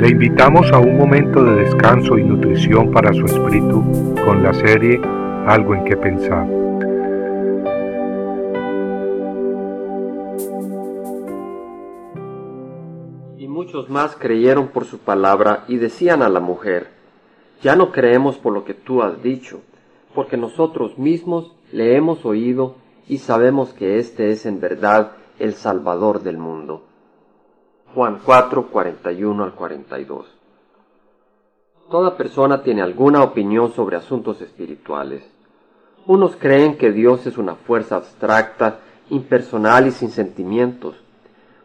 Le invitamos a un momento de descanso y nutrición para su espíritu con la serie Algo en que pensar. Y muchos más creyeron por su palabra y decían a la mujer, ya no creemos por lo que tú has dicho, porque nosotros mismos le hemos oído y sabemos que éste es en verdad el Salvador del mundo. Juan 4, 41 al 42. Toda persona tiene alguna opinión sobre asuntos espirituales. Unos creen que Dios es una fuerza abstracta, impersonal y sin sentimientos.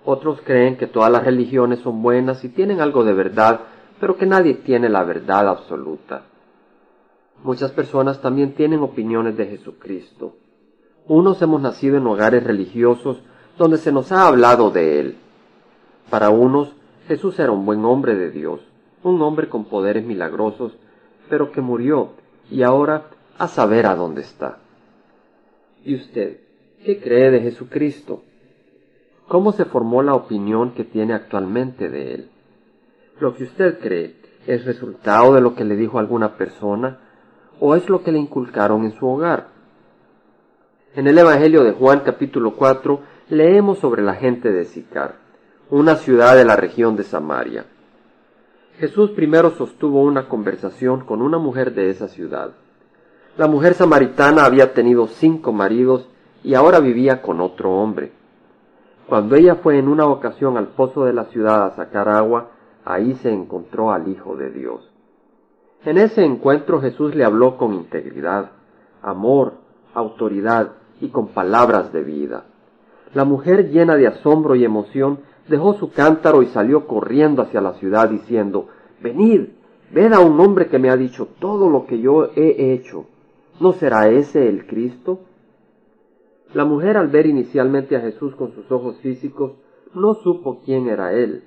Otros creen que todas las religiones son buenas y tienen algo de verdad, pero que nadie tiene la verdad absoluta. Muchas personas también tienen opiniones de Jesucristo. Unos hemos nacido en hogares religiosos donde se nos ha hablado de Él. Para unos, Jesús era un buen hombre de Dios, un hombre con poderes milagrosos, pero que murió y ahora a saber a dónde está. ¿Y usted qué cree de Jesucristo? ¿Cómo se formó la opinión que tiene actualmente de Él? ¿Lo que usted cree es resultado de lo que le dijo alguna persona o es lo que le inculcaron en su hogar? En el Evangelio de Juan capítulo 4 leemos sobre la gente de Sicar una ciudad de la región de Samaria. Jesús primero sostuvo una conversación con una mujer de esa ciudad. La mujer samaritana había tenido cinco maridos y ahora vivía con otro hombre. Cuando ella fue en una ocasión al pozo de la ciudad a sacar agua, ahí se encontró al Hijo de Dios. En ese encuentro Jesús le habló con integridad, amor, autoridad y con palabras de vida. La mujer llena de asombro y emoción dejó su cántaro y salió corriendo hacia la ciudad diciendo, Venid, ved a un hombre que me ha dicho todo lo que yo he hecho. ¿No será ese el Cristo? La mujer al ver inicialmente a Jesús con sus ojos físicos, no supo quién era él,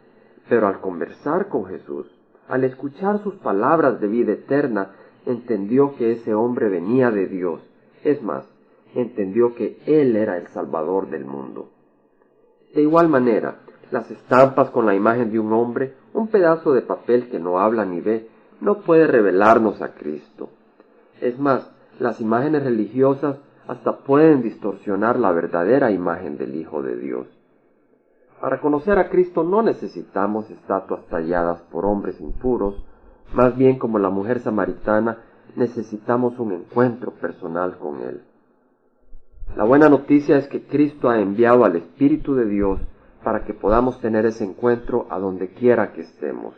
pero al conversar con Jesús, al escuchar sus palabras de vida eterna, entendió que ese hombre venía de Dios. Es más, entendió que Él era el Salvador del mundo. De igual manera, las estampas con la imagen de un hombre, un pedazo de papel que no habla ni ve, no puede revelarnos a Cristo. Es más, las imágenes religiosas hasta pueden distorsionar la verdadera imagen del Hijo de Dios. Para conocer a Cristo no necesitamos estatuas talladas por hombres impuros, más bien como la mujer samaritana necesitamos un encuentro personal con Él. La buena noticia es que Cristo ha enviado al Espíritu de Dios para que podamos tener ese encuentro a donde quiera que estemos.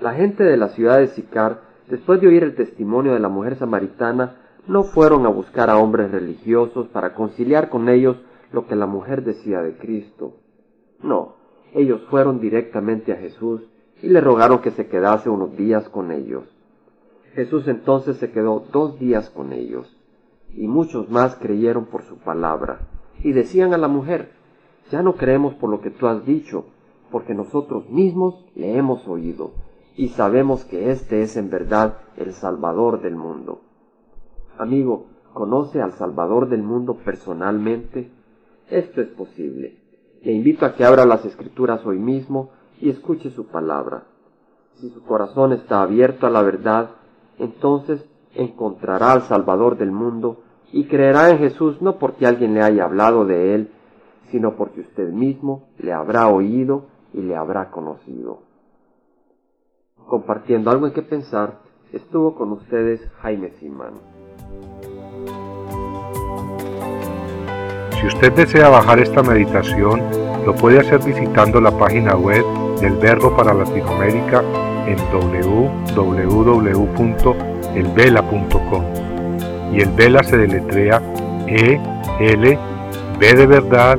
La gente de la ciudad de Sicar, después de oír el testimonio de la mujer samaritana, no fueron a buscar a hombres religiosos para conciliar con ellos lo que la mujer decía de Cristo. No, ellos fueron directamente a Jesús y le rogaron que se quedase unos días con ellos. Jesús entonces se quedó dos días con ellos, y muchos más creyeron por su palabra, y decían a la mujer, ya no creemos por lo que tú has dicho, porque nosotros mismos le hemos oído y sabemos que éste es en verdad el Salvador del mundo. Amigo, ¿conoce al Salvador del mundo personalmente? Esto es posible. Le invito a que abra las escrituras hoy mismo y escuche su palabra. Si su corazón está abierto a la verdad, entonces encontrará al Salvador del mundo y creerá en Jesús no porque alguien le haya hablado de él, sino porque usted mismo le habrá oído y le habrá conocido. Compartiendo algo en que pensar, estuvo con ustedes Jaime Simán. Si usted desea bajar esta meditación, lo puede hacer visitando la página web del Verbo para Latinoamérica en www.elvela.com. Y el Vela se deletrea E L B de verdad